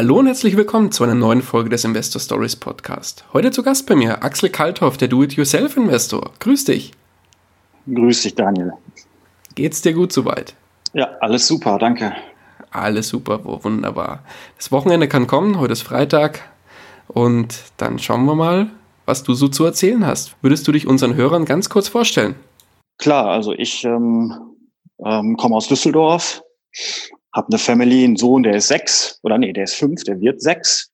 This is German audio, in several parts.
Hallo und herzlich willkommen zu einer neuen Folge des Investor Stories Podcast. Heute zu Gast bei mir Axel Kalthoff, der Do-It-Yourself-Investor. Grüß dich. Grüß dich, Daniel. Geht's dir gut soweit? Ja, alles super, danke. Alles super, wunderbar. Das Wochenende kann kommen, heute ist Freitag und dann schauen wir mal, was du so zu erzählen hast. Würdest du dich unseren Hörern ganz kurz vorstellen? Klar, also ich ähm, ähm, komme aus Düsseldorf, habe eine Family, einen Sohn, der ist sechs, oder nee, der ist fünf, der wird sechs.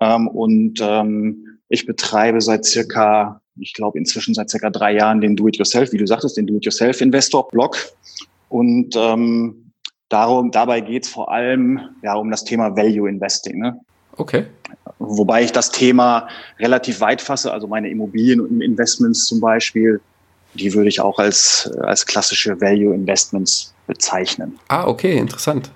Ähm, und ähm, ich betreibe seit circa, ich glaube inzwischen seit circa drei Jahren den Do-It-Yourself, wie du sagtest, den Do-It-Yourself-Investor-Blog. Und ähm, darum, dabei geht's vor allem ja um das Thema Value Investing. Ne? Okay. Wobei ich das Thema relativ weit fasse, also meine Immobilieninvestments zum Beispiel, die würde ich auch als, als klassische Value Investments bezeichnen. Ah, okay, interessant.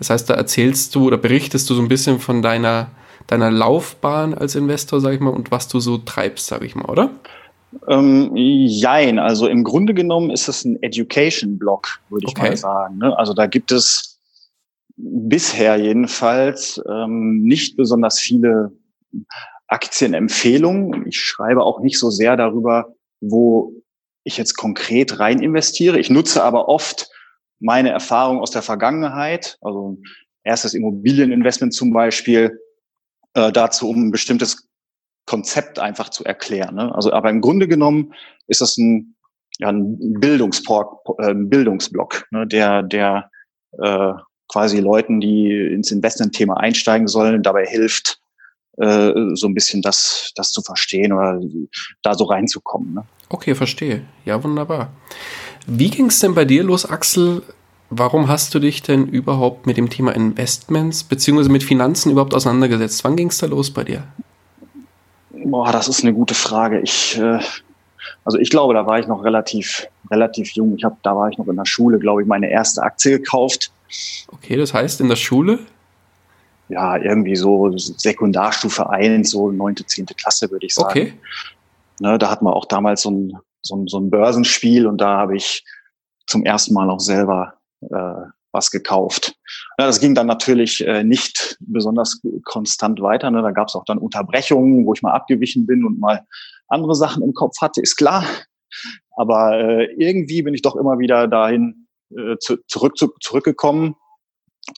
Das heißt, da erzählst du oder berichtest du so ein bisschen von deiner, deiner Laufbahn als Investor, sag ich mal, und was du so treibst, sag ich mal, oder? Ähm, jein, also im Grunde genommen ist es ein Education-Blog, würde ich okay. mal sagen. Ne? Also da gibt es bisher jedenfalls ähm, nicht besonders viele Aktienempfehlungen. Ich schreibe auch nicht so sehr darüber, wo ich jetzt konkret rein investiere. Ich nutze aber oft meine Erfahrung aus der Vergangenheit, also erstes Immobilieninvestment zum Beispiel, äh, dazu, um ein bestimmtes Konzept einfach zu erklären. Ne? Also, aber im Grunde genommen ist das ein, ja, ein, Bildungsport, äh, Bildungsblock, ne? der, der äh, quasi Leuten, die ins Investmentthema einsteigen sollen, dabei hilft, äh, so ein bisschen das, das zu verstehen oder da so reinzukommen. Ne? Okay, verstehe. Ja, wunderbar. Wie ging es denn bei dir los, Axel? Warum hast du dich denn überhaupt mit dem Thema Investments beziehungsweise mit Finanzen überhaupt auseinandergesetzt? Wann ging es da los bei dir? Boah, das ist eine gute Frage. Ich, äh, also ich glaube, da war ich noch relativ, relativ jung. Ich habe, da war ich noch in der Schule, glaube ich, meine erste Aktie gekauft. Okay, das heißt in der Schule? Ja, irgendwie so Sekundarstufe 1, so neunte, zehnte Klasse, würde ich sagen. Okay. Ne, da hatten wir auch damals so ein, so ein, so ein Börsenspiel und da habe ich zum ersten Mal auch selber äh, was gekauft. Ja, das ging dann natürlich äh, nicht besonders konstant weiter. Ne? Da gab es auch dann Unterbrechungen, wo ich mal abgewichen bin und mal andere Sachen im Kopf hatte, ist klar. Aber äh, irgendwie bin ich doch immer wieder dahin äh, zu, zurück, zu, zurückgekommen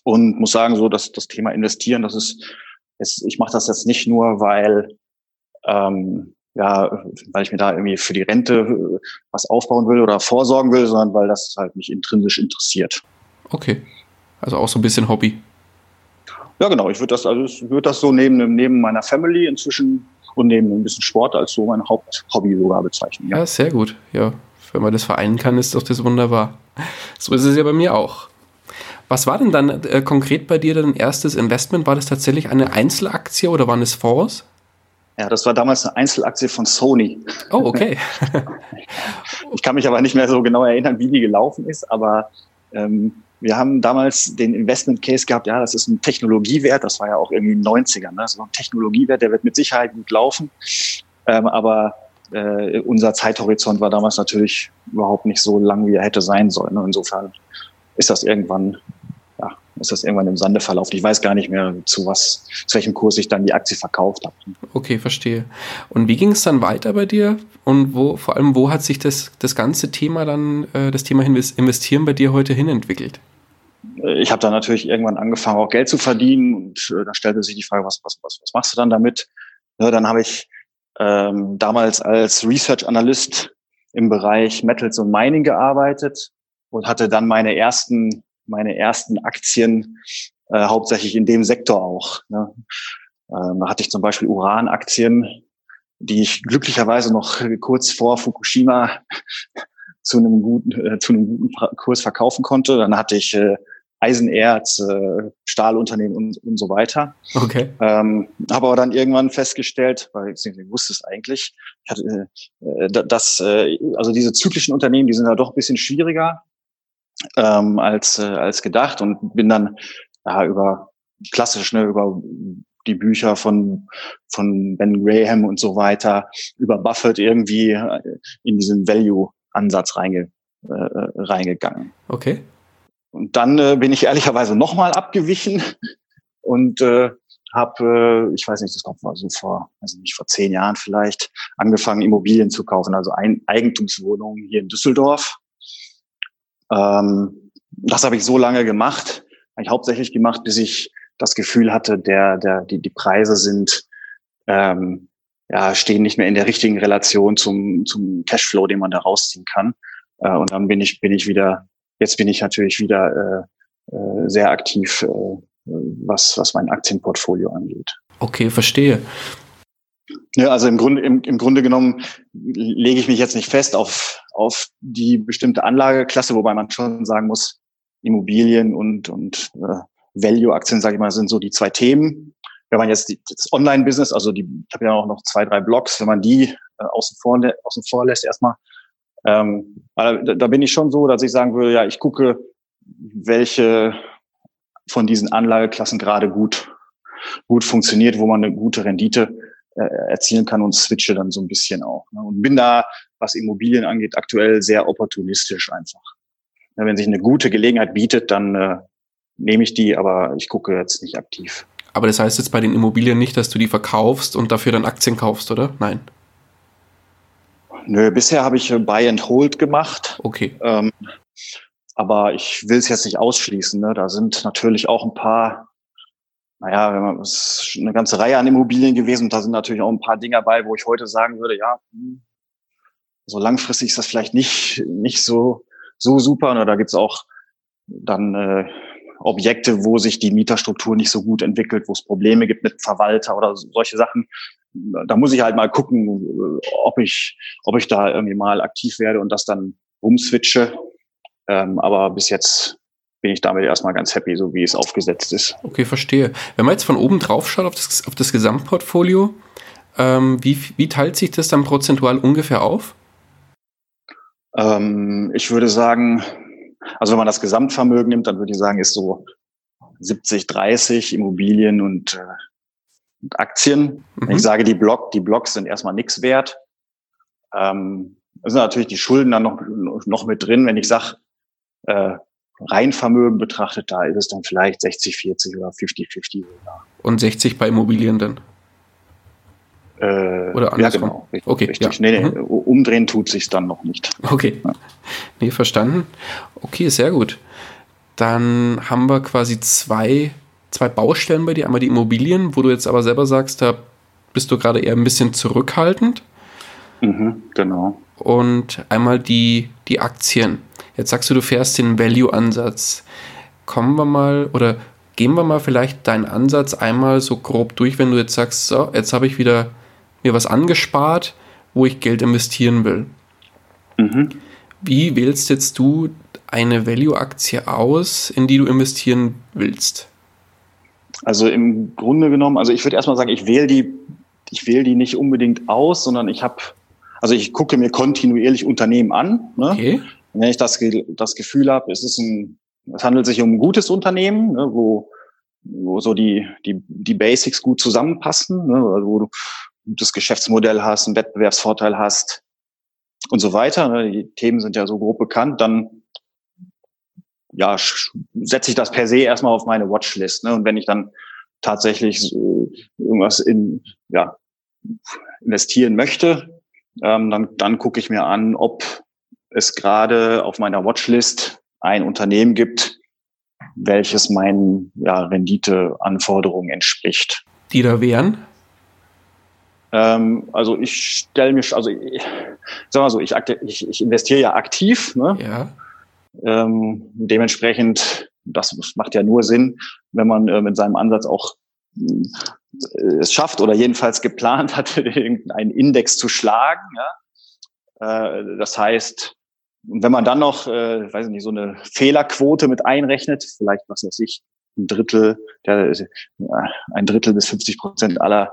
und muss sagen, so dass das Thema Investieren, das ist, ist ich mache das jetzt nicht nur, weil ähm, ja, weil ich mir da irgendwie für die Rente äh, was aufbauen will oder vorsorgen will, sondern weil das halt mich intrinsisch interessiert. Okay. Also auch so ein bisschen Hobby. Ja, genau. Ich würde das, also ich würde das so neben, neben meiner Family inzwischen und neben ein bisschen Sport als so mein Haupthobby sogar bezeichnen. Ja. ja, sehr gut. Ja, wenn man das vereinen kann, ist doch das wunderbar. So ist es ja bei mir auch. Was war denn dann äh, konkret bei dir dein erstes Investment? War das tatsächlich eine Einzelaktie oder waren es Fonds? Ja, das war damals eine Einzelaktie von Sony. Oh, okay. ich kann mich aber nicht mehr so genau erinnern, wie die gelaufen ist, aber ähm, wir haben damals den Investment Case gehabt, ja, das ist ein Technologiewert, das war ja auch irgendwie in den 90ern, ne? so ein Technologiewert, der wird mit Sicherheit gut laufen, ähm, aber äh, unser Zeithorizont war damals natürlich überhaupt nicht so lang, wie er hätte sein sollen. Ne? Insofern ist das irgendwann ist das irgendwann im Sande verlaufen. Ich weiß gar nicht mehr, zu was, zu welchem Kurs ich dann die Aktie verkauft habe. Okay, verstehe. Und wie ging es dann weiter bei dir? Und wo, vor allem, wo hat sich das, das ganze Thema dann, äh, das Thema Investieren bei dir heute hin entwickelt? Ich habe dann natürlich irgendwann angefangen, auch Geld zu verdienen und äh, da stellte sich die Frage, was, was, was, was machst du dann damit? Ja, dann habe ich ähm, damals als Research Analyst im Bereich Metals und Mining gearbeitet und hatte dann meine ersten meine ersten Aktien äh, hauptsächlich in dem Sektor auch. Ne? Ähm, da hatte ich zum Beispiel Uranaktien, die ich glücklicherweise noch kurz vor Fukushima zu einem guten, äh, zu einem guten Kurs verkaufen konnte. Dann hatte ich äh, Eisenerz, äh, Stahlunternehmen und, und so weiter. Okay. Ähm, habe aber dann irgendwann festgestellt, weil ich, ich wusste es eigentlich, ich hatte, äh, dass äh, also diese zyklischen Unternehmen, die sind da doch ein bisschen schwieriger ähm, als äh, als gedacht und bin dann ja, über klassisch ne, über die Bücher von von Ben Graham und so weiter über Buffett irgendwie äh, in diesen Value Ansatz reinge, äh, äh, reingegangen. Okay. Und dann äh, bin ich ehrlicherweise nochmal abgewichen und äh, habe, äh, ich weiß nicht, das kommt mal so vor, also nicht vor zehn Jahren vielleicht, angefangen Immobilien zu kaufen, also ein Eigentumswohnungen hier in Düsseldorf. Ähm, das habe ich so lange gemacht, eigentlich hauptsächlich gemacht, bis ich das Gefühl hatte, der, der, die, die Preise sind ähm, ja, stehen nicht mehr in der richtigen Relation zum, zum Cashflow, den man da rausziehen kann. Äh, und dann bin ich, bin ich wieder, jetzt bin ich natürlich wieder äh, äh, sehr aktiv, äh, was, was mein Aktienportfolio angeht. Okay, verstehe. Ja, also im Grunde, im, im Grunde genommen lege ich mich jetzt nicht fest auf, auf die bestimmte Anlageklasse, wobei man schon sagen muss, Immobilien und, und äh, Value-Aktien, sage ich mal, sind so die zwei Themen. Wenn man jetzt die, das Online-Business, also die, ich habe ja auch noch zwei, drei Blogs, wenn man die äh, außen, vor, außen vor lässt erstmal, ähm, da, da bin ich schon so, dass ich sagen würde, ja, ich gucke, welche von diesen Anlageklassen gerade gut, gut funktioniert, wo man eine gute Rendite äh, erzielen kann und switche dann so ein bisschen auch. Ne? Und bin da, was Immobilien angeht, aktuell sehr opportunistisch einfach. Ja, wenn sich eine gute Gelegenheit bietet, dann äh, nehme ich die, aber ich gucke jetzt nicht aktiv. Aber das heißt jetzt bei den Immobilien nicht, dass du die verkaufst und dafür dann Aktien kaufst, oder? Nein. Nö, bisher habe ich äh, Buy and Hold gemacht. Okay. Ähm, aber ich will es jetzt nicht ausschließen. Ne? Da sind natürlich auch ein paar, naja, es ist eine ganze Reihe an Immobilien gewesen und da sind natürlich auch ein paar Dinge dabei, wo ich heute sagen würde, ja, hm, so langfristig ist das vielleicht nicht, nicht so, so super. Ne? Da gibt's auch dann äh, Objekte, wo sich die Mieterstruktur nicht so gut entwickelt, wo es Probleme gibt mit Verwalter oder solche Sachen. Da muss ich halt mal gucken, ob ich, ob ich da irgendwie mal aktiv werde und das dann umswitche. Ähm, aber bis jetzt bin ich damit erstmal ganz happy, so wie es aufgesetzt ist. Okay, verstehe. Wenn man jetzt von oben drauf schaut auf das, auf das Gesamtportfolio, ähm, wie, wie teilt sich das dann prozentual ungefähr auf? Ähm, ich würde sagen, also wenn man das Gesamtvermögen nimmt, dann würde ich sagen, ist so 70, 30 Immobilien und, äh, und Aktien. Mhm. Ich sage, die Block, die Blocks sind erstmal nichts wert. Ähm, sind natürlich die Schulden dann noch, noch mit drin. Wenn ich sage, äh, Reinvermögen betrachtet, da ist es dann vielleicht 60, 40 oder 50, 50 Und 60 bei Immobilien dann? Äh, Oder andersrum? Ja, genau. Richtig, okay, richtig. Ja. Nee, nee, mhm. umdrehen tut sich dann noch nicht. Okay. Ja. Nee, verstanden. Okay, sehr gut. Dann haben wir quasi zwei, zwei Baustellen bei dir. Einmal die Immobilien, wo du jetzt aber selber sagst, da bist du gerade eher ein bisschen zurückhaltend. Mhm, genau. Und einmal die, die Aktien. Jetzt sagst du, du fährst den Value-Ansatz. Kommen wir mal oder gehen wir mal vielleicht deinen Ansatz einmal so grob durch, wenn du jetzt sagst, so, jetzt habe ich wieder mir was angespart, wo ich Geld investieren will. Mhm. Wie wählst jetzt du eine Value-Aktie aus, in die du investieren willst? Also im Grunde genommen, also ich würde erstmal sagen, ich wähle die, ich wähle die nicht unbedingt aus, sondern ich habe, also ich gucke mir kontinuierlich Unternehmen an. Ne? Okay. Wenn ich das, das Gefühl habe, es ist ein, es handelt sich um ein gutes Unternehmen, ne, wo, wo so die, die, die Basics gut zusammenpassen, ne, also wo du gutes Geschäftsmodell hast, einen Wettbewerbsvorteil hast und so weiter. Ne? Die Themen sind ja so grob bekannt, dann ja, setze ich das per se erstmal auf meine Watchlist. Ne? Und wenn ich dann tatsächlich irgendwas in, ja, investieren möchte, ähm, dann, dann gucke ich mir an, ob es gerade auf meiner Watchlist ein Unternehmen gibt, welches meinen ja, Renditeanforderungen entspricht. Die da wären? Ähm, also ich stelle mir, also ich, sag mal so, ich, ich, ich investiere ja aktiv. Ne? Ja. Ähm, dementsprechend, das macht ja nur Sinn, wenn man äh, mit seinem Ansatz auch äh, es schafft oder jedenfalls geplant hat, irgendeinen Index zu schlagen. Ja? Äh, das heißt, und wenn man dann noch, äh, weiß ich nicht, so eine Fehlerquote mit einrechnet, vielleicht was weiß ich, ein Drittel, der, äh, ein Drittel bis 50 Prozent aller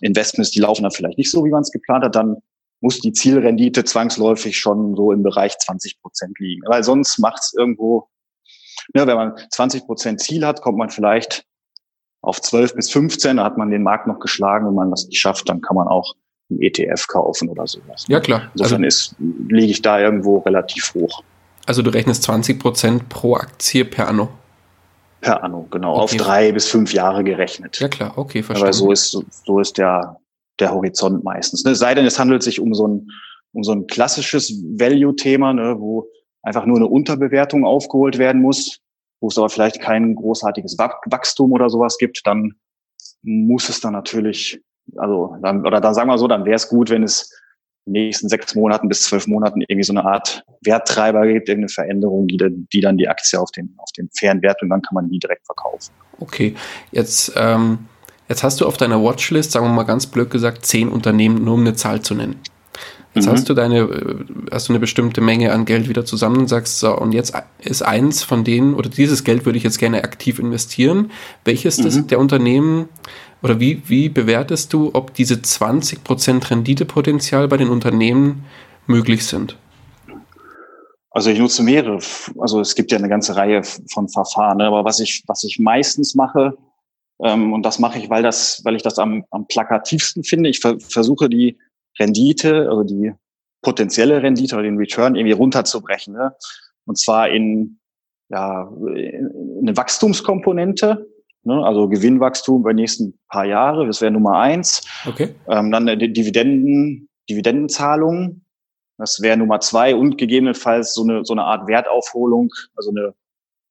Investments, die laufen dann vielleicht nicht so, wie man es geplant hat, dann muss die Zielrendite zwangsläufig schon so im Bereich 20 Prozent liegen. Weil sonst macht es irgendwo, ne, wenn man 20 Prozent Ziel hat, kommt man vielleicht auf 12 bis 15, da hat man den Markt noch geschlagen. Wenn man das nicht schafft, dann kann man auch einen ETF kaufen oder sowas. Ja, klar. Insofern also, ist, liege ich da irgendwo relativ hoch. Also du rechnest 20 Prozent pro Aktie per Anno? Per Anno, genau. Okay. Auf drei bis fünf Jahre gerechnet. Ja, klar. Okay, verstanden. Aber so ist, so ist der, der Horizont meistens. Ne? Sei denn, es handelt sich um so ein, um so ein klassisches Value-Thema, ne, wo einfach nur eine Unterbewertung aufgeholt werden muss, wo es aber vielleicht kein großartiges Wachstum oder sowas gibt, dann muss es dann natürlich also dann, oder dann sagen wir so, dann wäre es gut, wenn es in den nächsten sechs Monaten bis zwölf Monaten irgendwie so eine Art Werttreiber gibt, irgendeine Veränderung, die, die dann die Aktie auf den, auf den fairen Wert und dann kann man die direkt verkaufen. Okay, jetzt, ähm, jetzt hast du auf deiner Watchlist, sagen wir mal ganz blöd gesagt, zehn Unternehmen, nur um eine Zahl zu nennen. Jetzt mhm. hast du deine, äh, hast du eine bestimmte Menge an Geld wieder zusammen und sagst, so, und jetzt ist eins von denen, oder dieses Geld würde ich jetzt gerne aktiv investieren. Welches mhm. das der Unternehmen, oder wie, wie bewertest du, ob diese 20% Renditepotenzial bei den Unternehmen möglich sind? Also ich nutze mehrere, also es gibt ja eine ganze Reihe von Verfahren, ne? aber was ich, was ich meistens mache, ähm, und das mache ich, weil das, weil ich das am, am plakativsten finde, ich ver versuche die Rendite, also die potenzielle Rendite oder den Return irgendwie runterzubrechen. Ne? Und zwar in, ja, in eine Wachstumskomponente, Ne? Also Gewinnwachstum über die nächsten paar Jahre, das wäre Nummer eins. Okay. Ähm, dann die Dividenden, Dividendenzahlungen, das wäre Nummer zwei und gegebenenfalls so eine, so eine Art Wertaufholung, also eine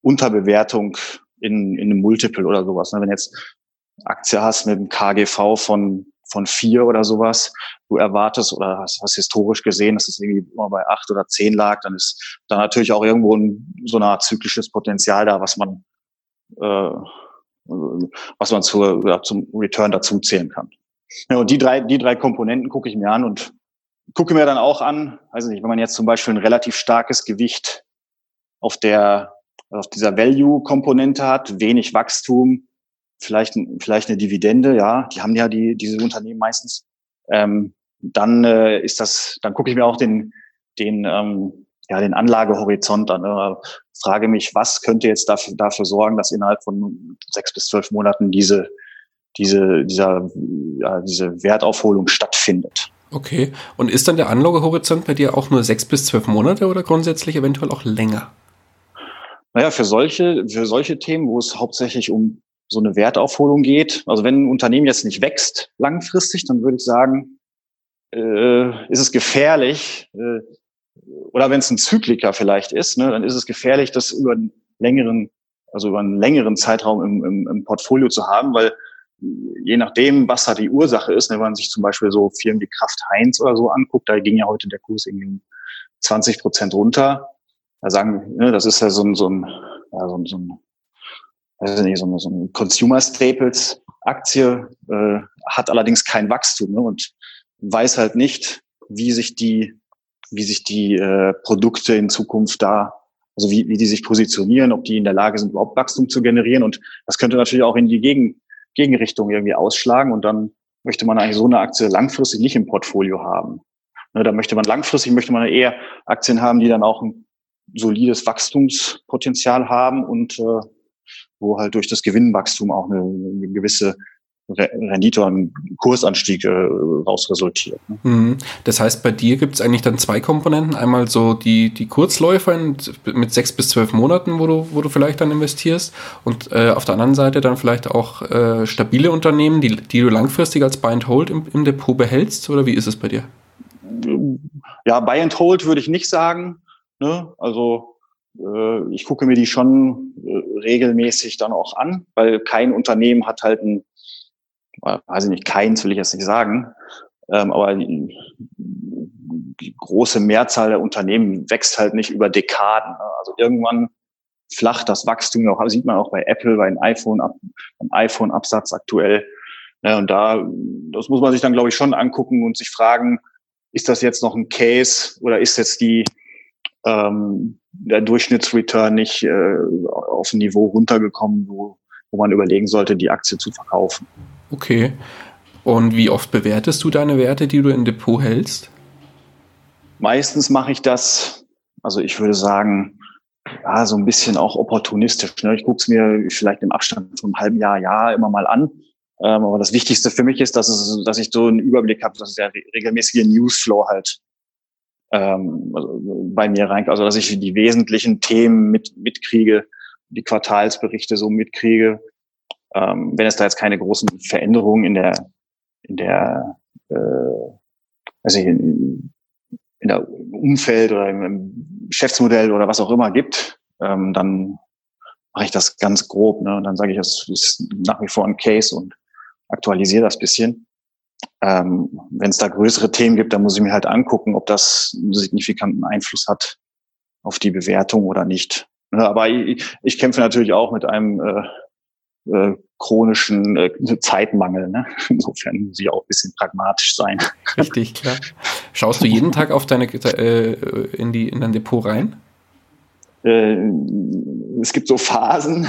Unterbewertung in, in einem Multiple oder sowas. Ne? Wenn jetzt Aktie hast mit einem KGV von, von vier oder sowas, du erwartest oder hast, hast historisch gesehen, dass es irgendwie immer bei acht oder zehn lag, dann ist da natürlich auch irgendwo ein, so eine Art zyklisches Potenzial da, was man äh, was man zur, ja, zum Return dazu zählen kann. Ja, und die drei, die drei Komponenten gucke ich mir an und gucke mir dann auch an, weiß nicht, wenn man jetzt zum Beispiel ein relativ starkes Gewicht auf der, auf dieser Value-Komponente hat, wenig Wachstum, vielleicht, vielleicht eine Dividende, ja, die haben ja die, diese Unternehmen meistens, ähm, dann äh, ist das, dann gucke ich mir auch den, den, ähm, ja, den Anlagehorizont an. Ne? Frage mich, was könnte jetzt dafür, dafür sorgen, dass innerhalb von sechs bis zwölf Monaten diese, diese, dieser, ja, diese Wertaufholung stattfindet. Okay. Und ist dann der Anlagehorizont bei dir auch nur sechs bis zwölf Monate oder grundsätzlich eventuell auch länger? Naja, für solche, für solche Themen, wo es hauptsächlich um so eine Wertaufholung geht, also wenn ein Unternehmen jetzt nicht wächst langfristig, dann würde ich sagen, äh, ist es gefährlich, äh, oder wenn es ein Zykliker vielleicht ist, ne, dann ist es gefährlich, das über einen längeren, also über einen längeren Zeitraum im, im, im Portfolio zu haben, weil je nachdem, was da die Ursache ist, ne, wenn man sich zum Beispiel so Firmen wie Kraft Heinz oder so anguckt, da ging ja heute der Kurs irgendwie 20 Prozent runter. Da sagen, ne, das ist ja so ein, so ein, ja, so ein, so ein, weiß nicht, so ein, so ein Consumer Staples Aktie, äh, hat allerdings kein Wachstum ne, und weiß halt nicht, wie sich die wie sich die äh, Produkte in Zukunft da, also wie, wie die sich positionieren, ob die in der Lage sind, überhaupt Wachstum zu generieren. Und das könnte natürlich auch in die Gegen, Gegenrichtung irgendwie ausschlagen. Und dann möchte man eigentlich so eine Aktie langfristig nicht im Portfolio haben. Ne, da möchte man langfristig, möchte man eher Aktien haben, die dann auch ein solides Wachstumspotenzial haben und äh, wo halt durch das Gewinnwachstum auch eine, eine gewisse Rendite und Kursanstieg äh, raus resultiert. Ne? Mhm. Das heißt, bei dir gibt es eigentlich dann zwei Komponenten. Einmal so die, die Kurzläufer mit sechs bis zwölf Monaten, wo du, wo du vielleicht dann investierst. Und äh, auf der anderen Seite dann vielleicht auch äh, stabile Unternehmen, die, die du langfristig als Buy and Hold im, im Depot behältst. Oder wie ist es bei dir? Ja, Buy and Hold würde ich nicht sagen. Ne? Also äh, ich gucke mir die schon äh, regelmäßig dann auch an, weil kein Unternehmen hat halt ein weiß ich nicht, keins will ich jetzt nicht sagen, ähm, aber die, die, große Mehrzahl der Unternehmen wächst halt nicht über Dekaden. Ne? Also irgendwann flacht das Wachstum auch, sieht man auch bei Apple, bei den iPhone, beim iPhone-Absatz aktuell. Ja, und da, das muss man sich dann, glaube ich, schon angucken und sich fragen, ist das jetzt noch ein Case oder ist jetzt die, ähm, der Durchschnittsreturn nicht äh, auf ein Niveau runtergekommen, wo, wo man überlegen sollte, die Aktie zu verkaufen. Okay. Und wie oft bewertest du deine Werte, die du im Depot hältst? Meistens mache ich das, also ich würde sagen, ja, so ein bisschen auch opportunistisch. Ne? Ich gucke es mir vielleicht im Abstand von einem halben Jahr, Jahr immer mal an. Ähm, aber das Wichtigste für mich ist, dass, es, dass ich so einen Überblick habe, dass der regelmäßige Newsflow halt ähm, also bei mir rein, also dass ich die wesentlichen Themen mit, mitkriege, die Quartalsberichte so mitkriege. Ähm, wenn es da jetzt keine großen Veränderungen in der in der äh, also in, in der Umfeld oder im Geschäftsmodell oder was auch immer gibt, ähm, dann mache ich das ganz grob. Ne? Und dann sage ich, das ist nach wie vor ein Case und aktualisiere das bisschen. Ähm, Wenn es da größere Themen gibt, dann muss ich mir halt angucken, ob das einen signifikanten Einfluss hat auf die Bewertung oder nicht. Ne? Aber ich, ich kämpfe natürlich auch mit einem äh, äh, chronischen äh, Zeitmangel. Ne? Insofern muss ich auch ein bisschen pragmatisch sein. Richtig, klar. Schaust du jeden Tag auf deine äh, in die in dein Depot rein? Äh, es gibt so Phasen,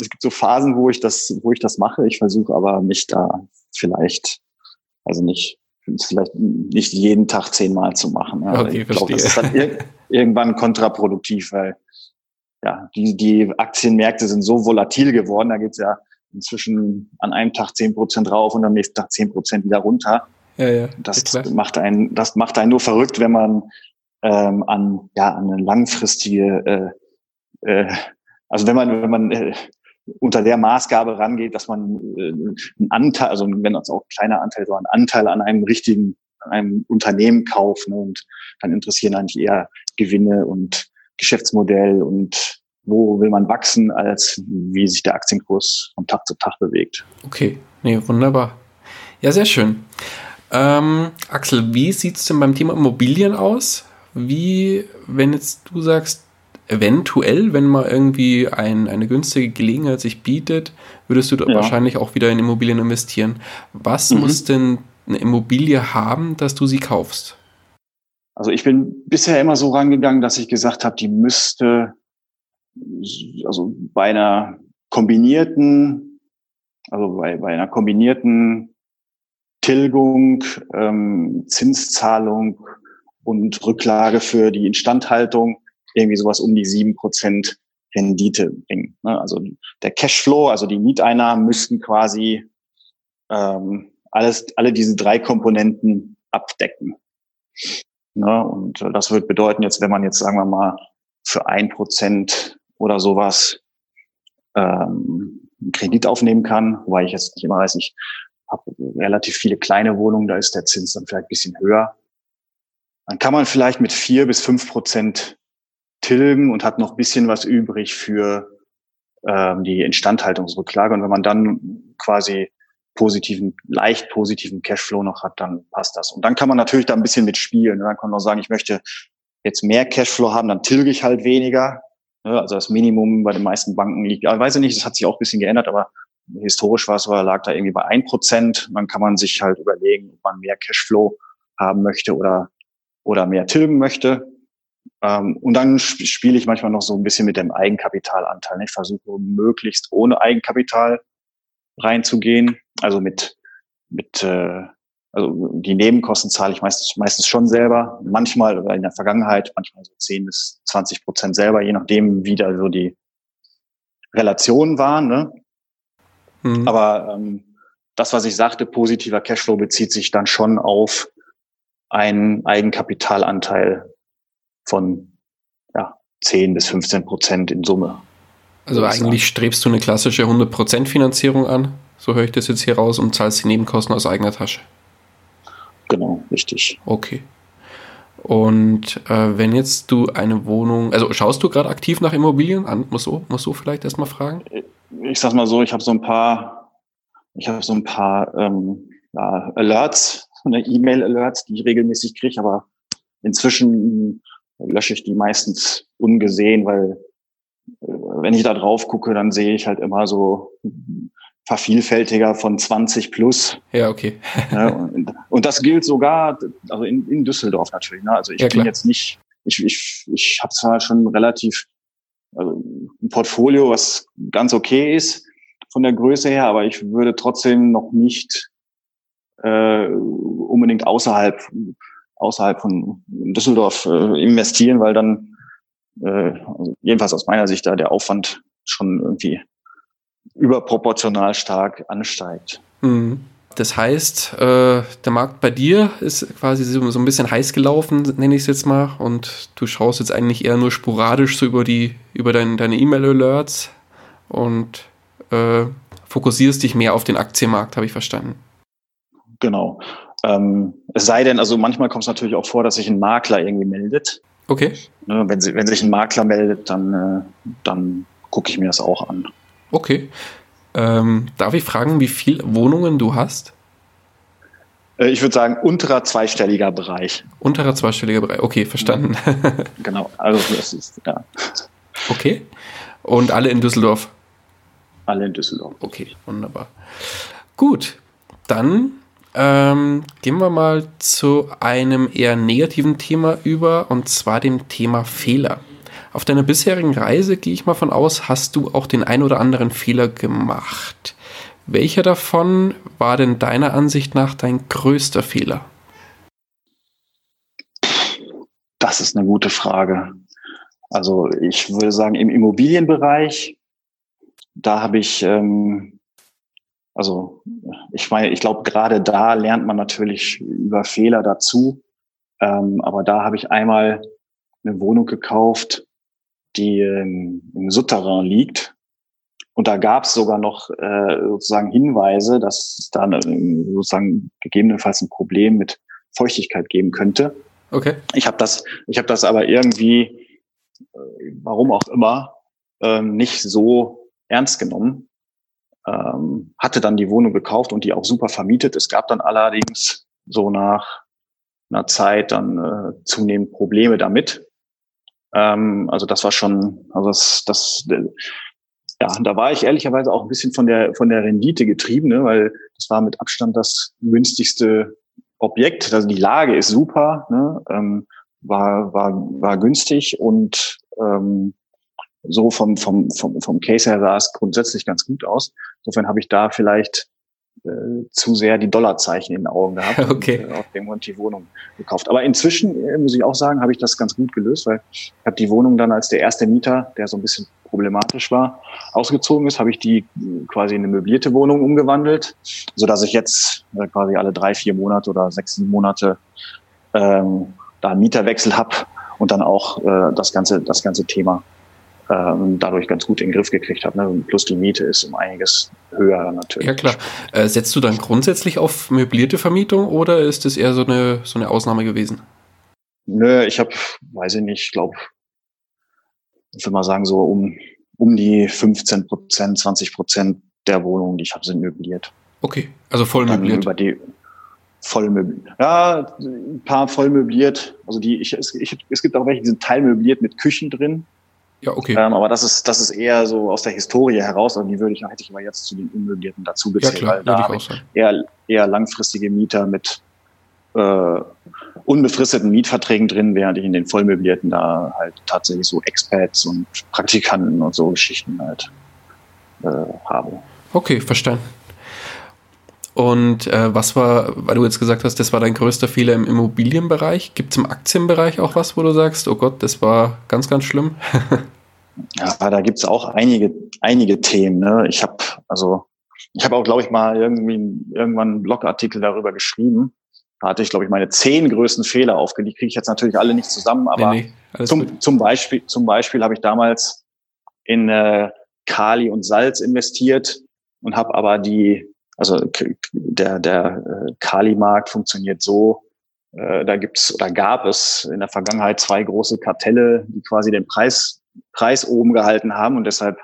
es gibt so Phasen, wo ich das, wo ich das mache. Ich versuche aber mich da vielleicht, also nicht, vielleicht nicht jeden Tag zehnmal zu machen. Ja. Okay, ich glaube, das ist dann ir irgendwann kontraproduktiv, weil ja, die, die Aktienmärkte sind so volatil geworden, da geht's ja inzwischen an einem Tag zehn Prozent rauf und am nächsten Tag zehn Prozent wieder runter. Ja, ja, das ja, macht einen, das macht einen nur verrückt, wenn man ähm, an ja an eine langfristige, äh, äh, also wenn man wenn man äh, unter der Maßgabe rangeht, dass man äh, einen Anteil, also wenn das auch ein kleiner Anteil, so einen Anteil an einem richtigen, an einem Unternehmen kauft ne, und dann interessieren eigentlich eher Gewinne und Geschäftsmodell und wo will man wachsen, als wie sich der Aktienkurs von Tag zu Tag bewegt. Okay, nee, wunderbar. Ja, sehr schön. Ähm, Axel, wie sieht es denn beim Thema Immobilien aus? Wie, wenn jetzt du sagst, eventuell, wenn mal irgendwie ein, eine günstige Gelegenheit sich bietet, würdest du ja. wahrscheinlich auch wieder in Immobilien investieren. Was mhm. muss denn eine Immobilie haben, dass du sie kaufst? Also ich bin bisher immer so rangegangen, dass ich gesagt habe, die müsste also bei einer kombinierten, also bei, bei einer kombinierten Tilgung, ähm, Zinszahlung und Rücklage für die Instandhaltung irgendwie sowas um die sieben Prozent Rendite bringen. Ne? Also der Cashflow, also die Mieteinnahmen müssten quasi ähm, alles, alle diese drei Komponenten abdecken. Ne? Und äh, das wird bedeuten, jetzt, wenn man jetzt, sagen wir mal, für ein Prozent oder sowas ähm, einen Kredit aufnehmen kann, wobei ich jetzt nicht immer weiß, ich habe relativ viele kleine Wohnungen, da ist der Zins dann vielleicht ein bisschen höher. Dann kann man vielleicht mit vier bis fünf Prozent tilgen und hat noch ein bisschen was übrig für ähm, die Instandhaltungsrücklage. Und wenn man dann quasi positiven, leicht positiven Cashflow noch hat, dann passt das. Und dann kann man natürlich da ein bisschen mitspielen. Dann kann man auch sagen, ich möchte jetzt mehr Cashflow haben, dann tilge ich halt weniger. Also das Minimum bei den meisten Banken liegt, ich weiß ich nicht, das hat sich auch ein bisschen geändert, aber historisch war es, lag da irgendwie bei ein Prozent. Dann kann man sich halt überlegen, ob man mehr Cashflow haben möchte oder, oder mehr tilgen möchte. Ähm, und dann spiele ich manchmal noch so ein bisschen mit dem Eigenkapitalanteil. Ich versuche möglichst ohne Eigenkapital reinzugehen. Also mit, mit äh, also die Nebenkosten zahle ich meistens, meistens schon selber. Manchmal oder in der Vergangenheit, manchmal so 10 bis 20 Prozent selber, je nachdem, wie da so die Relationen waren. Ne? Mhm. Aber ähm, das, was ich sagte, positiver Cashflow bezieht sich dann schon auf einen Eigenkapitalanteil von ja, 10 bis 15 Prozent in Summe. Also eigentlich strebst du eine klassische 100% Finanzierung an, so höre ich das jetzt hier raus, und zahlst die Nebenkosten aus eigener Tasche. Genau, richtig. Okay. Und äh, wenn jetzt du eine Wohnung, also schaust du gerade aktiv nach Immobilien an? Muss so, muss so vielleicht erstmal fragen? Ich sag mal so, ich habe so ein paar, ich habe so ein paar ähm, ja, Alerts, eine E-Mail-Alerts, die ich regelmäßig kriege, aber inzwischen lösche ich die meistens ungesehen, weil äh, wenn ich da drauf gucke, dann sehe ich halt immer so Vervielfältiger von 20 plus. Ja, okay. ja, und, und, das gilt sogar, also in, in Düsseldorf natürlich. Ne? Also ich ja, bin jetzt nicht, ich, ich, ich habe zwar schon relativ also ein Portfolio, was ganz okay ist von der Größe her, aber ich würde trotzdem noch nicht äh, unbedingt außerhalb außerhalb von Düsseldorf äh, investieren, weil dann äh, also jedenfalls aus meiner Sicht da der Aufwand schon irgendwie überproportional stark ansteigt. Mhm. Das heißt, äh, der Markt bei dir ist quasi so, so ein bisschen heiß gelaufen, nenne ich es jetzt mal, und du schaust jetzt eigentlich eher nur sporadisch so über die über dein, deine E-Mail-Alerts und äh, fokussierst dich mehr auf den Aktienmarkt, habe ich verstanden. Genau. Ähm, es sei denn, also manchmal kommt es natürlich auch vor, dass sich ein Makler irgendwie meldet. Okay. Ne, wenn, sie, wenn sich ein Makler meldet, dann, äh, dann gucke ich mir das auch an. Okay. Ähm, darf ich fragen, wie viele Wohnungen du hast? Äh, ich würde sagen, unterer zweistelliger Bereich. Unterer zweistelliger Bereich, okay, verstanden. genau, also das ist, ja. Okay. Und alle in Düsseldorf? Alle in Düsseldorf. Okay, wunderbar. Gut, dann ähm, gehen wir mal zu einem eher negativen Thema über, und zwar dem Thema Fehler. Auf deiner bisherigen Reise, gehe ich mal von aus, hast du auch den ein oder anderen Fehler gemacht. Welcher davon war denn deiner Ansicht nach dein größter Fehler? Das ist eine gute Frage. Also ich würde sagen, im Immobilienbereich, da habe ich, ähm, also ich meine, ich glaube, gerade da lernt man natürlich über Fehler dazu. Ähm, aber da habe ich einmal eine Wohnung gekauft, die ähm, im Souterrain liegt. Und da gab es sogar noch äh, sozusagen Hinweise, dass es da ähm, sozusagen gegebenenfalls ein Problem mit Feuchtigkeit geben könnte. Okay. Ich habe das, ich habe das aber irgendwie, äh, warum auch immer, ähm, nicht so ernst genommen. Ähm, hatte dann die Wohnung gekauft und die auch super vermietet. Es gab dann allerdings so nach einer Zeit dann äh, zunehmend Probleme damit. Ähm, also das war schon, also das, das, ja, da war ich ehrlicherweise auch ein bisschen von der von der Rendite getrieben, ne, weil das war mit Abstand das günstigste Objekt. Also die Lage ist super, ne, ähm, war war war günstig und ähm, so vom vom vom vom Case her sah es grundsätzlich ganz gut aus. Insofern habe ich da vielleicht äh, zu sehr die Dollarzeichen in den Augen gehabt okay. und äh, auf dem Grund die Wohnung gekauft. Aber inzwischen, äh, muss ich auch sagen, habe ich das ganz gut gelöst, weil ich habe die Wohnung dann als der erste Mieter, der so ein bisschen problematisch war, ausgezogen ist, habe ich die äh, quasi in eine möblierte Wohnung umgewandelt, so dass ich jetzt äh, quasi alle drei, vier Monate oder sechs Monate ähm, da einen Mieterwechsel habe und dann auch äh, das ganze das ganze Thema ähm, dadurch ganz gut in den Griff gekriegt habe. Ne? Plus die Miete ist um einiges höher natürlich. Ja klar. Äh, setzt du dann grundsätzlich auf möblierte Vermietung oder ist das eher so eine, so eine Ausnahme gewesen? Nö, ich habe, weiß ich nicht, ich glaube, ich würde mal sagen, so um, um die 15 Prozent, 20 Prozent der Wohnungen, die ich habe, sind möbliert. Okay, also voll möbliert. Über die voll möbliert. Ja, ein paar voll möbliert. Also die, ich, es, ich, es gibt auch welche, die sind teilmöbliert mit Küchen drin. Ja, okay. Ähm, aber das ist, das ist eher so aus der Historie heraus und die würde ich, hätte ich aber jetzt zu den Unmöblierten dazu gezählt, ja, klar, weil da habe ich eher, eher langfristige Mieter mit äh, unbefristeten Mietverträgen drin, während ich in den Vollmöblierten da halt tatsächlich so Expats und Praktikanten und so Geschichten halt äh, habe. Okay, verstanden. Und äh, was war, weil du jetzt gesagt hast, das war dein größter Fehler im Immobilienbereich? Gibt es im Aktienbereich auch was, wo du sagst, oh Gott, das war ganz, ganz schlimm? ja, da gibt's auch einige, einige Themen. Ne? Ich habe also, ich habe auch, glaube ich, mal irgendwie irgendwann einen Blogartikel darüber geschrieben. Da hatte ich, glaube ich, meine zehn größten Fehler aufgelegt. Kriege ich jetzt natürlich alle nicht zusammen, aber nee, nee, zum, zum Beispiel, zum Beispiel habe ich damals in äh, Kali und Salz investiert und habe aber die also der, der äh, Kali-Markt funktioniert so, äh, da gibt's oder gab es in der Vergangenheit zwei große Kartelle, die quasi den Preis, Preis oben gehalten haben und deshalb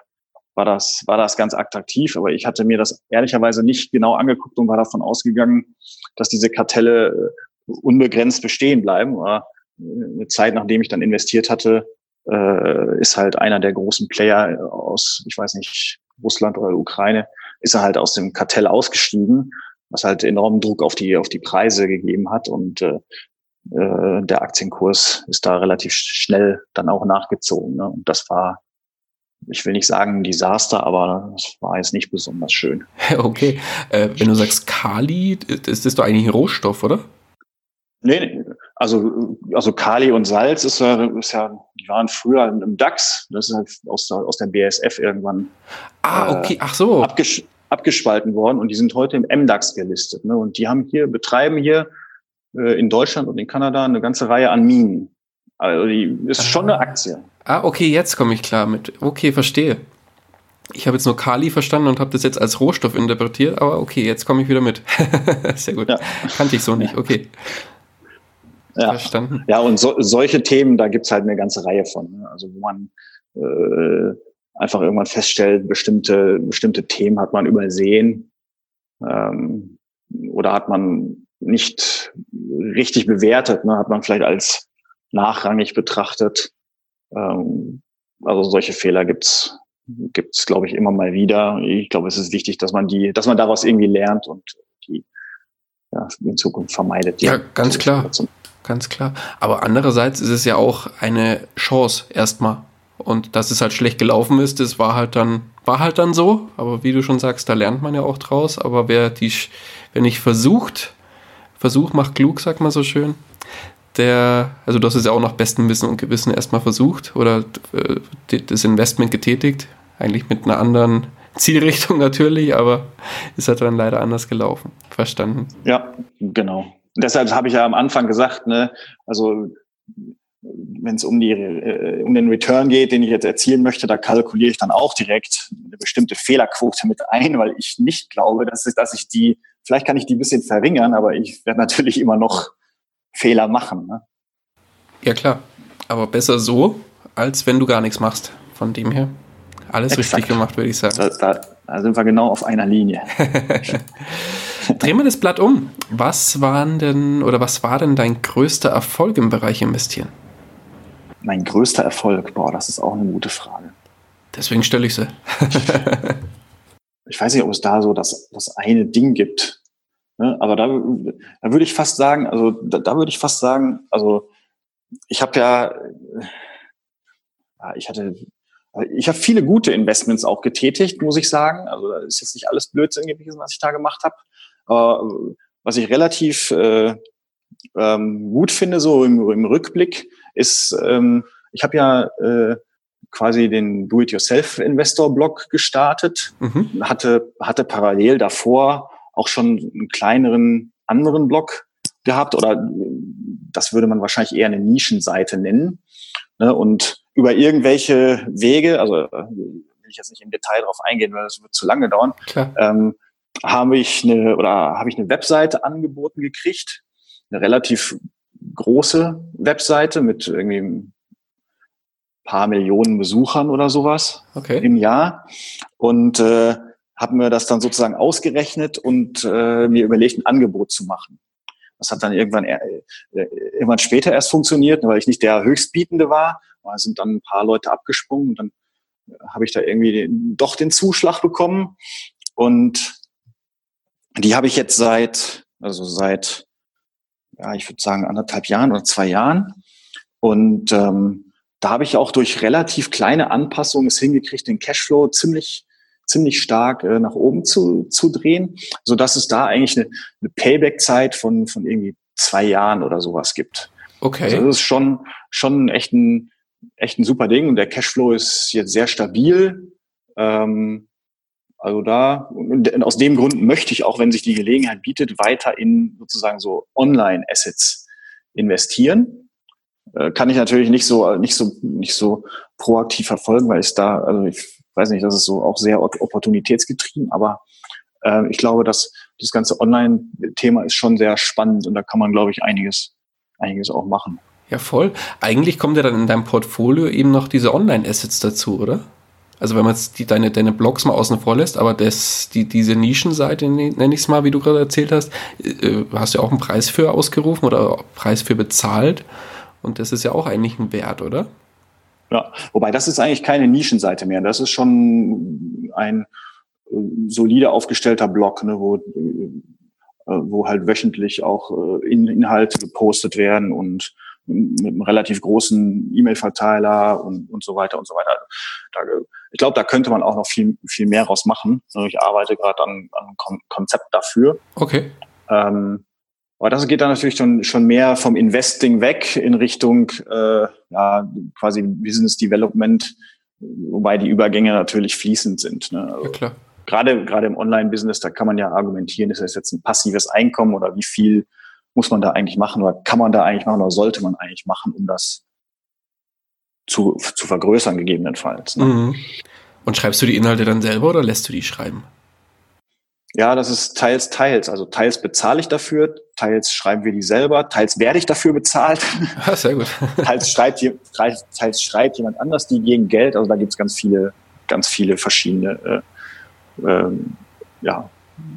war das, war das ganz attraktiv. Aber ich hatte mir das ehrlicherweise nicht genau angeguckt und war davon ausgegangen, dass diese Kartelle äh, unbegrenzt bestehen bleiben. Aber eine Zeit, nachdem ich dann investiert hatte, ist halt einer der großen Player aus, ich weiß nicht, Russland oder Ukraine, ist er halt aus dem Kartell ausgestiegen, was halt enormen Druck auf die, auf die Preise gegeben hat. Und äh, äh, der Aktienkurs ist da relativ schnell dann auch nachgezogen. Ne? Und das war, ich will nicht sagen ein Desaster, aber das war jetzt nicht besonders schön. Okay, äh, wenn du sagst Kali, ist das doch eigentlich ein Rohstoff, oder? Nee, also, also Kali und Salz ist ja, ist ja, die waren früher im DAX. Das ist halt aus, aus der BSF irgendwann. Ah, okay, ach so. Abgesch abgespalten worden und die sind heute im MDAX gelistet. Ne? Und die haben hier, betreiben hier äh, in Deutschland und in Kanada eine ganze Reihe an Minen. Also die ist ah. schon eine Aktie. Ah, okay, jetzt komme ich klar mit. Okay, verstehe. Ich habe jetzt nur Kali verstanden und habe das jetzt als Rohstoff interpretiert, aber okay, jetzt komme ich wieder mit. Sehr gut. Ja. Kannte ich so nicht, okay. Ja. Verstanden. Ja, und so, solche Themen, da gibt's halt eine ganze Reihe von. Ne? Also wo man äh, einfach irgendwann feststellt, bestimmte, bestimmte Themen hat man übersehen ähm, oder hat man nicht richtig bewertet, ne? hat man vielleicht als nachrangig betrachtet. Ähm, also solche Fehler gibt's gibt's glaube ich immer mal wieder. Ich glaube, es ist wichtig, dass man die, dass man daraus irgendwie lernt und die ja, in Zukunft vermeidet. Ja, ganz klar, ganz klar. Aber andererseits ist es ja auch eine Chance erstmal. Und dass es halt schlecht gelaufen ist, das war halt dann, war halt dann so. Aber wie du schon sagst, da lernt man ja auch draus. Aber wer die, wer nicht versucht, Versuch macht klug, sagt man so schön. Der, also du hast es ja auch nach bestem Wissen und Gewissen erstmal versucht oder äh, das Investment getätigt, eigentlich mit einer anderen Zielrichtung natürlich, aber ist halt dann leider anders gelaufen. Verstanden. Ja, genau. Deshalb habe ich ja am Anfang gesagt, ne, also wenn es um die äh, um den Return geht, den ich jetzt erzielen möchte, da kalkuliere ich dann auch direkt eine bestimmte Fehlerquote mit ein, weil ich nicht glaube, dass ich, dass ich die, vielleicht kann ich die ein bisschen verringern, aber ich werde natürlich immer noch Fehler machen. Ne? Ja klar, aber besser so, als wenn du gar nichts machst. Von dem her alles Exakt. richtig gemacht, würde ich sagen. Da, da, da sind wir genau auf einer Linie. Drehen wir das Blatt um. Was waren denn oder was war denn dein größter Erfolg im Bereich Investieren? Mein größter Erfolg, boah, das ist auch eine gute Frage. Deswegen stelle ich sie. ich weiß nicht, ob es da so das, das eine Ding gibt. Ne? Aber da, da würde ich fast sagen, also da, da würde ich fast sagen, also ich habe ja, ich hatte, ich habe viele gute Investments auch getätigt, muss ich sagen. Also da ist jetzt nicht alles Blödsinn gewesen, was ich da gemacht habe. Aber was ich relativ äh, ähm, gut finde, so im, im Rückblick, ist, ähm, ich habe ja äh, quasi den Do-it-yourself-Investor-Blog gestartet, mhm. hatte, hatte parallel davor auch schon einen kleineren anderen Blog gehabt oder das würde man wahrscheinlich eher eine Nischenseite nennen. Ne? Und über irgendwelche Wege, also will ich jetzt nicht im Detail darauf eingehen, weil das wird zu lange dauern, ähm, habe ich eine oder habe ich eine Webseite angeboten gekriegt, eine relativ große Webseite mit irgendwie ein paar Millionen Besuchern oder sowas okay. im Jahr und äh, habe mir das dann sozusagen ausgerechnet und äh, mir überlegt, ein Angebot zu machen. Das hat dann irgendwann äh, irgendwann später erst funktioniert, weil ich nicht der Höchstbietende war. Da sind dann ein paar Leute abgesprungen und dann habe ich da irgendwie den, doch den Zuschlag bekommen und die habe ich jetzt seit, also seit, ja, ich würde sagen, anderthalb Jahren oder zwei Jahren. Und ähm, da habe ich auch durch relativ kleine Anpassungen es hingekriegt, den Cashflow ziemlich ziemlich stark äh, nach oben zu, zu drehen, so dass es da eigentlich eine, eine Payback-Zeit von, von irgendwie zwei Jahren oder sowas gibt. Okay. Also das ist schon, schon echt ein, echt ein super Ding und der Cashflow ist jetzt sehr stabil. Ähm, also da, und aus dem Grund möchte ich auch, wenn sich die Gelegenheit bietet, weiter in sozusagen so Online-Assets investieren. Äh, kann ich natürlich nicht so, nicht so, nicht so proaktiv verfolgen, weil es da, also ich weiß nicht, das ist so auch sehr opportunitätsgetrieben, aber äh, ich glaube, dass das ganze Online-Thema ist schon sehr spannend und da kann man, glaube ich, einiges, einiges auch machen. Ja, voll. Eigentlich kommt ja dann in deinem Portfolio eben noch diese Online-Assets dazu, oder? Also wenn man jetzt die, deine, deine Blogs mal außen vor lässt, aber das, die, diese Nischenseite, nenne ich es mal, wie du gerade erzählt hast, äh, hast du ja auch einen Preis für ausgerufen oder Preis für bezahlt. Und das ist ja auch eigentlich ein Wert, oder? Ja, wobei das ist eigentlich keine Nischenseite mehr. Das ist schon ein äh, solide aufgestellter Blog, ne, wo äh, wo halt wöchentlich auch äh, Inhalte gepostet werden und mit einem relativ großen E-Mail-Verteiler und, und so weiter und so weiter. Da, ich glaube, da könnte man auch noch viel, viel mehr raus machen. Ich arbeite gerade an, an einem Konzept dafür. Okay. Ähm, aber das geht dann natürlich schon, schon mehr vom Investing weg in Richtung äh, ja, quasi Business Development, wobei die Übergänge natürlich fließend sind. Ne? Also ja, klar. Gerade, gerade im Online-Business, da kann man ja argumentieren, ist das jetzt ein passives Einkommen oder wie viel muss man da eigentlich machen oder kann man da eigentlich machen oder sollte man eigentlich machen, um das zu, zu vergrößern gegebenenfalls. Ne? Mhm. Und schreibst du die Inhalte dann selber oder lässt du die schreiben? Ja, das ist teils, teils. Also teils bezahle ich dafür, teils schreiben wir die selber, teils werde ich dafür bezahlt. Ja, sehr gut. teils, schreibt, teils schreibt jemand anders die gegen Geld. Also da gibt's ganz viele, ganz viele verschiedene äh, ähm, ja,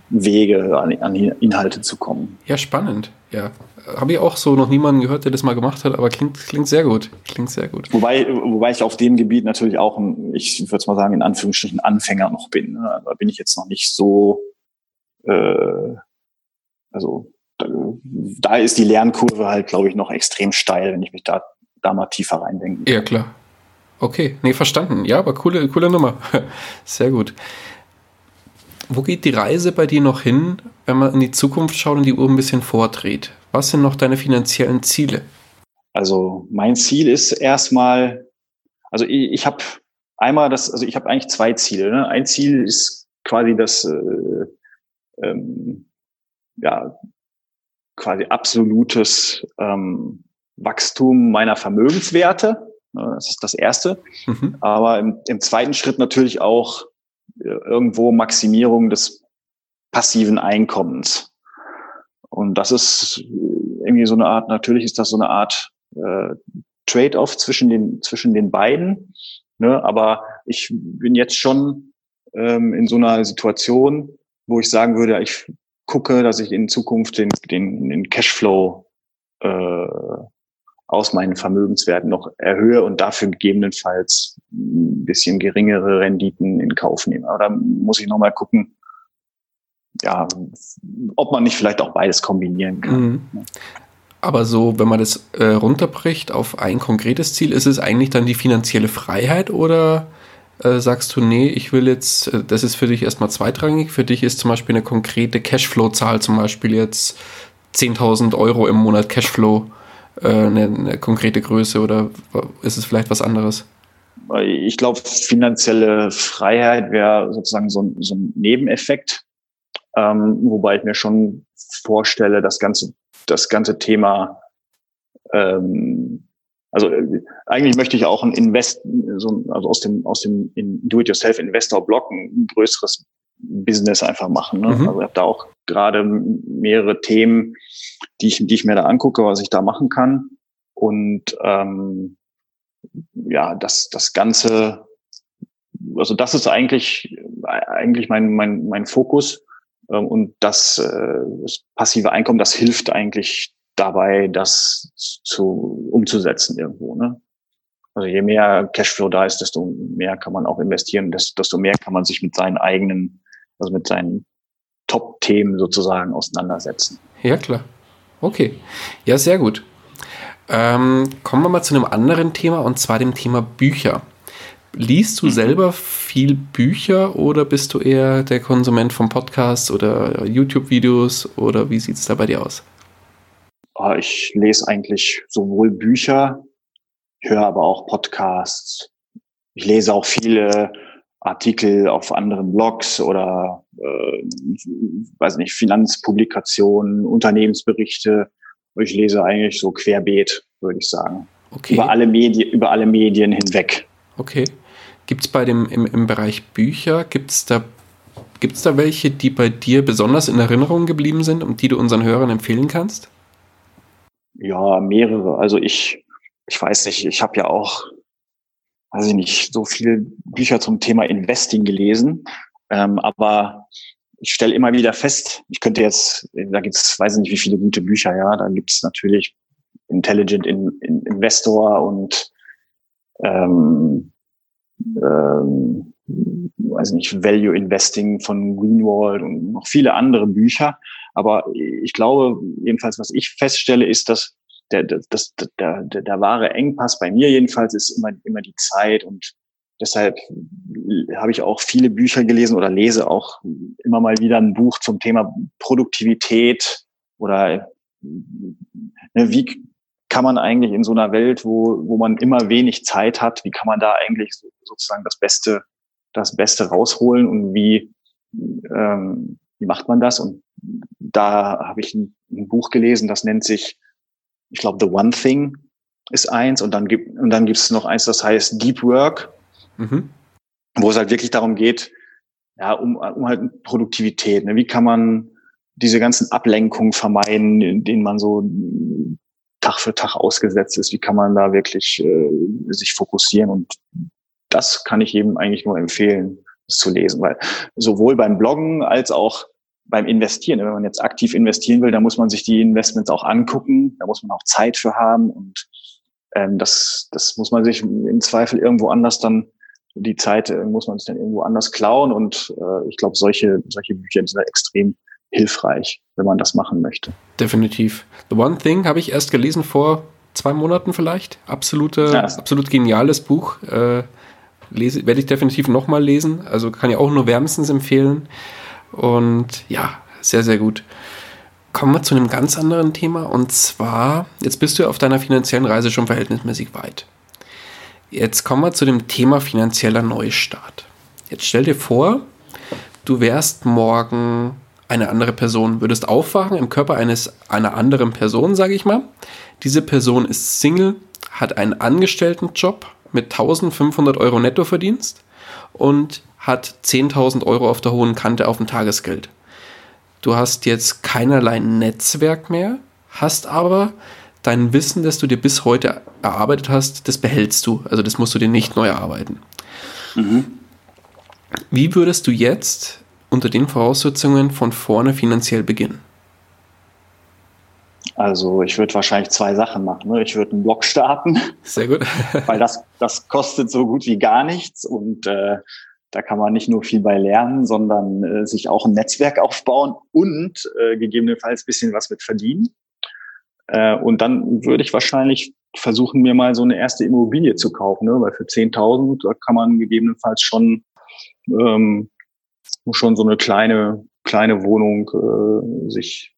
Wege, an, an Inhalte zu kommen. Ja, spannend. Ja, habe ich auch so noch niemanden gehört, der das mal gemacht hat, aber klingt, klingt sehr gut. Klingt sehr gut. Wobei, wobei ich auf dem Gebiet natürlich auch, ein, ich würde mal sagen, in Anführungsstrichen Anfänger noch bin. Ne? Da bin ich jetzt noch nicht so, äh, also da, da ist die Lernkurve halt, glaube ich, noch extrem steil, wenn ich mich da, da mal tiefer reindenke. Ja, klar. Okay, nee, verstanden. Ja, aber coole, coole Nummer. Sehr gut. Wo geht die Reise bei dir noch hin, wenn man in die Zukunft schaut und die Uhr ein bisschen vordreht? Was sind noch deine finanziellen Ziele? Also mein Ziel ist erstmal, also ich, ich habe einmal das, also ich habe eigentlich zwei Ziele. Ne? Ein Ziel ist quasi das, äh, ähm, ja, quasi absolutes ähm, Wachstum meiner Vermögenswerte. Das ist das erste. Mhm. Aber im, im zweiten Schritt natürlich auch irgendwo Maximierung des passiven Einkommens. Und das ist irgendwie so eine Art, natürlich ist das so eine Art äh, Trade-off zwischen den, zwischen den beiden. Ne? Aber ich bin jetzt schon ähm, in so einer Situation, wo ich sagen würde, ich gucke, dass ich in Zukunft den, den, den Cashflow äh, aus meinen Vermögenswerten noch erhöhe und dafür gegebenenfalls ein bisschen geringere Renditen in Kauf nehme. Aber da muss ich nochmal gucken, ja, ob man nicht vielleicht auch beides kombinieren kann. Mhm. Aber so, wenn man das äh, runterbricht auf ein konkretes Ziel, ist es eigentlich dann die finanzielle Freiheit oder äh, sagst du, nee, ich will jetzt, äh, das ist für dich erstmal zweitrangig, für dich ist zum Beispiel eine konkrete Cashflow-Zahl, zum Beispiel jetzt 10.000 Euro im Monat Cashflow äh, eine, eine konkrete Größe oder ist es vielleicht was anderes? Ich glaube, finanzielle Freiheit wäre sozusagen so ein, so ein Nebeneffekt, ähm, wobei ich mir schon vorstelle, das ganze, das ganze Thema, ähm, also äh, eigentlich möchte ich auch ein Invest, so, also aus dem aus dem Do-it-yourself-Investor-Block ein größeres Business einfach machen. Ne? Mhm. Also ich habe da auch gerade mehrere Themen, die ich, die ich mir da angucke, was ich da machen kann. Und ähm, ja, das, das Ganze, also das ist eigentlich, eigentlich mein, mein, mein Fokus. Ähm, und das, äh, das passive Einkommen, das hilft eigentlich dabei, das zu umzusetzen irgendwo. Ne? Also je mehr Cashflow da ist, desto mehr kann man auch investieren, desto mehr kann man sich mit seinen eigenen, also mit seinen Top-Themen sozusagen auseinandersetzen. Ja, klar. Okay. Ja, sehr gut. Ähm, kommen wir mal zu einem anderen Thema und zwar dem Thema Bücher. Liest du mhm. selber viel Bücher oder bist du eher der Konsument von Podcasts oder YouTube-Videos oder wie sieht es da bei dir aus? Ah, ich lese eigentlich sowohl Bücher, höre aber auch Podcasts. Ich lese auch viele Artikel auf anderen Blogs oder äh, weiß nicht, Finanzpublikationen, Unternehmensberichte. Ich lese eigentlich so querbeet, würde ich sagen. Okay. Über alle Medien, über alle Medien hinweg. Okay. Gibt es bei dem im, im Bereich Bücher, gibt es da, gibt's da welche, die bei dir besonders in Erinnerung geblieben sind und die du unseren Hörern empfehlen kannst? Ja, mehrere. Also ich, ich weiß nicht, ich habe ja auch weiß ich nicht, so viele Bücher zum Thema Investing gelesen. Ähm, aber ich stelle immer wieder fest, ich könnte jetzt, da gibt's, weiß ich nicht, wie viele gute Bücher, ja, da gibt's natürlich Intelligent in, in Investor und ähm, ähm, weiß nicht, Value Investing von Greenwald und noch viele andere Bücher. Aber ich glaube, jedenfalls, was ich feststelle, ist, dass der, das, der, der, der wahre Engpass bei mir jedenfalls ist immer, immer die Zeit und deshalb habe ich auch viele Bücher gelesen oder lese auch immer mal wieder ein Buch zum Thema Produktivität oder ne, wie kann man eigentlich in so einer Welt, wo, wo man immer wenig Zeit hat, wie kann man da eigentlich sozusagen das Beste, das Beste rausholen und wie, ähm, wie macht man das? Und da habe ich ein, ein Buch gelesen, das nennt sich ich glaube, The One Thing ist eins und dann gibt und dann gibt es noch eins, das heißt Deep Work, mhm. Wo es halt wirklich darum geht, ja, um, um halt Produktivität. Ne? Wie kann man diese ganzen Ablenkungen vermeiden, in denen man so Tag für Tag ausgesetzt ist? Wie kann man da wirklich äh, sich fokussieren? Und das kann ich eben eigentlich nur empfehlen, das zu lesen, weil sowohl beim Bloggen als auch beim Investieren. Wenn man jetzt aktiv investieren will, dann muss man sich die Investments auch angucken, da muss man auch Zeit für haben und ähm, das, das muss man sich im Zweifel irgendwo anders dann, die Zeit äh, muss man sich dann irgendwo anders klauen und äh, ich glaube, solche, solche Bücher sind extrem hilfreich, wenn man das machen möchte. Definitiv. The One Thing habe ich erst gelesen vor zwei Monaten vielleicht. Absolute, ja. absolut geniales Buch. Äh, lese, werde ich definitiv nochmal lesen. Also kann ich auch nur wärmstens empfehlen. Und ja, sehr, sehr gut. Kommen wir zu einem ganz anderen Thema. Und zwar, jetzt bist du auf deiner finanziellen Reise schon verhältnismäßig weit. Jetzt kommen wir zu dem Thema finanzieller Neustart. Jetzt stell dir vor, du wärst morgen eine andere Person, würdest aufwachen im Körper eines einer anderen Person, sage ich mal. Diese Person ist Single, hat einen Angestelltenjob mit 1500 Euro Nettoverdienst und hat 10.000 Euro auf der hohen Kante auf dem Tagesgeld. Du hast jetzt keinerlei Netzwerk mehr, hast aber dein Wissen, das du dir bis heute erarbeitet hast, das behältst du. Also das musst du dir nicht neu erarbeiten. Mhm. Wie würdest du jetzt unter den Voraussetzungen von vorne finanziell beginnen? Also ich würde wahrscheinlich zwei Sachen machen. Ne? Ich würde einen Blog starten. Sehr gut. weil das, das kostet so gut wie gar nichts und äh, da kann man nicht nur viel bei lernen, sondern äh, sich auch ein Netzwerk aufbauen und äh, gegebenenfalls bisschen was mit verdienen. Äh, und dann würde ich wahrscheinlich versuchen, mir mal so eine erste Immobilie zu kaufen, ne? weil für 10.000 da kann man gegebenenfalls schon ähm, schon so eine kleine kleine Wohnung äh, sich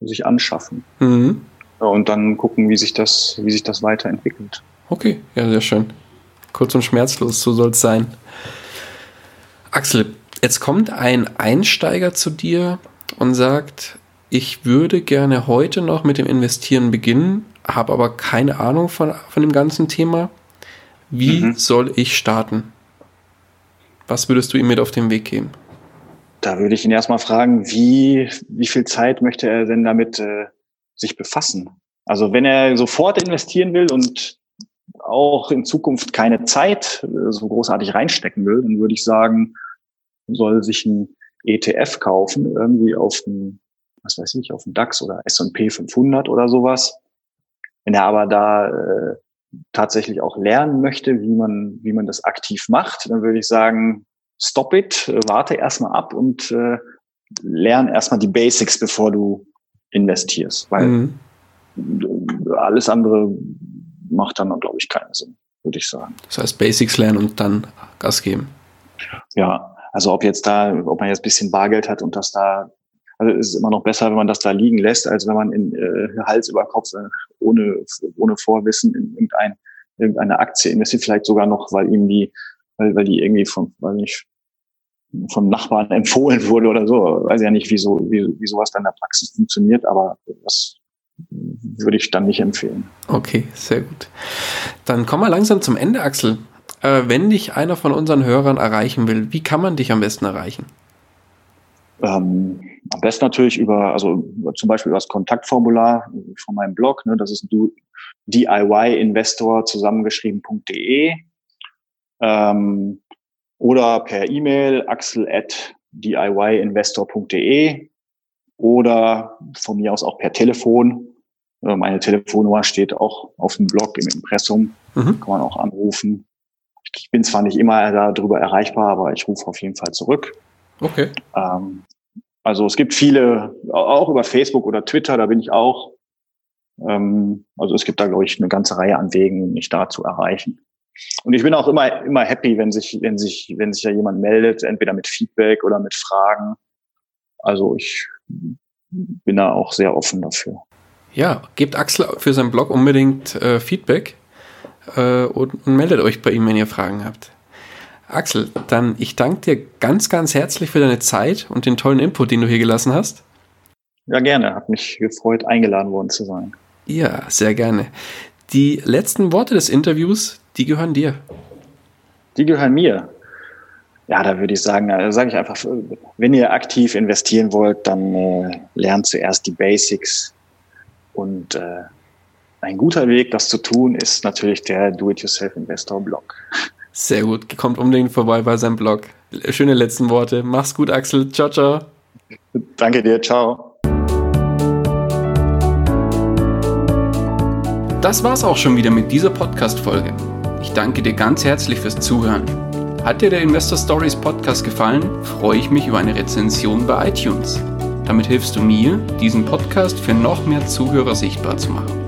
sich anschaffen. Mhm. Und dann gucken, wie sich das wie sich das weiterentwickelt. Okay, ja, sehr schön. Kurz und schmerzlos, so soll es sein. Axel, jetzt kommt ein Einsteiger zu dir und sagt, ich würde gerne heute noch mit dem Investieren beginnen, habe aber keine Ahnung von, von dem ganzen Thema. Wie mhm. soll ich starten? Was würdest du ihm mit auf den Weg geben? Da würde ich ihn erstmal fragen, wie, wie viel Zeit möchte er denn damit äh, sich befassen? Also wenn er sofort investieren will und auch in Zukunft keine Zeit äh, so großartig reinstecken will, dann würde ich sagen, soll sich ein ETF kaufen, irgendwie auf dem, was weiß ich, auf dem DAX oder S&P 500 oder sowas. Wenn er aber da äh, tatsächlich auch lernen möchte, wie man, wie man das aktiv macht, dann würde ich sagen, stop it, warte erstmal ab und äh, lern erstmal die Basics, bevor du investierst, weil mhm. alles andere macht dann, glaube ich, keinen Sinn, würde ich sagen. Das heißt, Basics lernen und dann Gas geben. Ja, also ob jetzt da, ob man jetzt bisschen Bargeld hat und das da, also es ist immer noch besser, wenn man das da liegen lässt, als wenn man in äh, Hals über Kopf äh, ohne, ohne Vorwissen in irgendein, irgendeine Aktie investiert, vielleicht sogar noch, weil ihm die, weil, weil die irgendwie von, weil nicht, vom Nachbarn empfohlen wurde oder so. Weiß ja nicht, wie, so, wie, wie sowas dann in der Praxis funktioniert, aber das würde ich dann nicht empfehlen. Okay, sehr gut. Dann kommen wir langsam zum Ende, Axel. Äh, wenn dich einer von unseren Hörern erreichen will, wie kann man dich am besten erreichen? Ähm, am besten natürlich über, also zum Beispiel über das Kontaktformular von meinem Blog, ne, das ist DIY-Investor zusammengeschrieben.de ähm, oder per E-Mail axel at diyinvestor.de oder von mir aus auch per Telefon. Äh, meine Telefonnummer steht auch auf dem Blog im Impressum. Mhm. Kann man auch anrufen. Ich bin zwar nicht immer darüber erreichbar, aber ich rufe auf jeden Fall zurück. Okay. Ähm, Also es gibt viele, auch über Facebook oder Twitter, da bin ich auch. Ähm, also es gibt da, glaube ich, eine ganze Reihe an Wegen, mich da zu erreichen. Und ich bin auch immer, immer happy, wenn sich, wenn sich, wenn sich ja jemand meldet, entweder mit Feedback oder mit Fragen. Also ich bin da auch sehr offen dafür. Ja, gebt Axel für seinen Blog unbedingt äh, Feedback äh, und, und meldet euch bei ihm, wenn ihr Fragen habt. Axel, dann ich danke dir ganz, ganz herzlich für deine Zeit und den tollen Input, den du hier gelassen hast. Ja, gerne. Hat mich gefreut, eingeladen worden zu sein. Ja, sehr gerne. Die letzten Worte des Interviews, die gehören dir. Die gehören mir. Ja, da würde ich sagen, da sage ich einfach, wenn ihr aktiv investieren wollt, dann äh, lernt zuerst die Basics. Und äh, ein guter Weg, das zu tun, ist natürlich der Do-It-Yourself-Investor-Blog. Sehr gut, kommt unbedingt vorbei bei seinem Blog. Schöne letzten Worte. Mach's gut, Axel. Ciao, ciao. Danke dir, ciao. Das war's auch schon wieder mit dieser Podcast-Folge. Ich danke dir ganz herzlich fürs Zuhören. Hat dir der Investor Stories Podcast gefallen, freue ich mich über eine Rezension bei iTunes. Damit hilfst du mir, diesen Podcast für noch mehr Zuhörer sichtbar zu machen.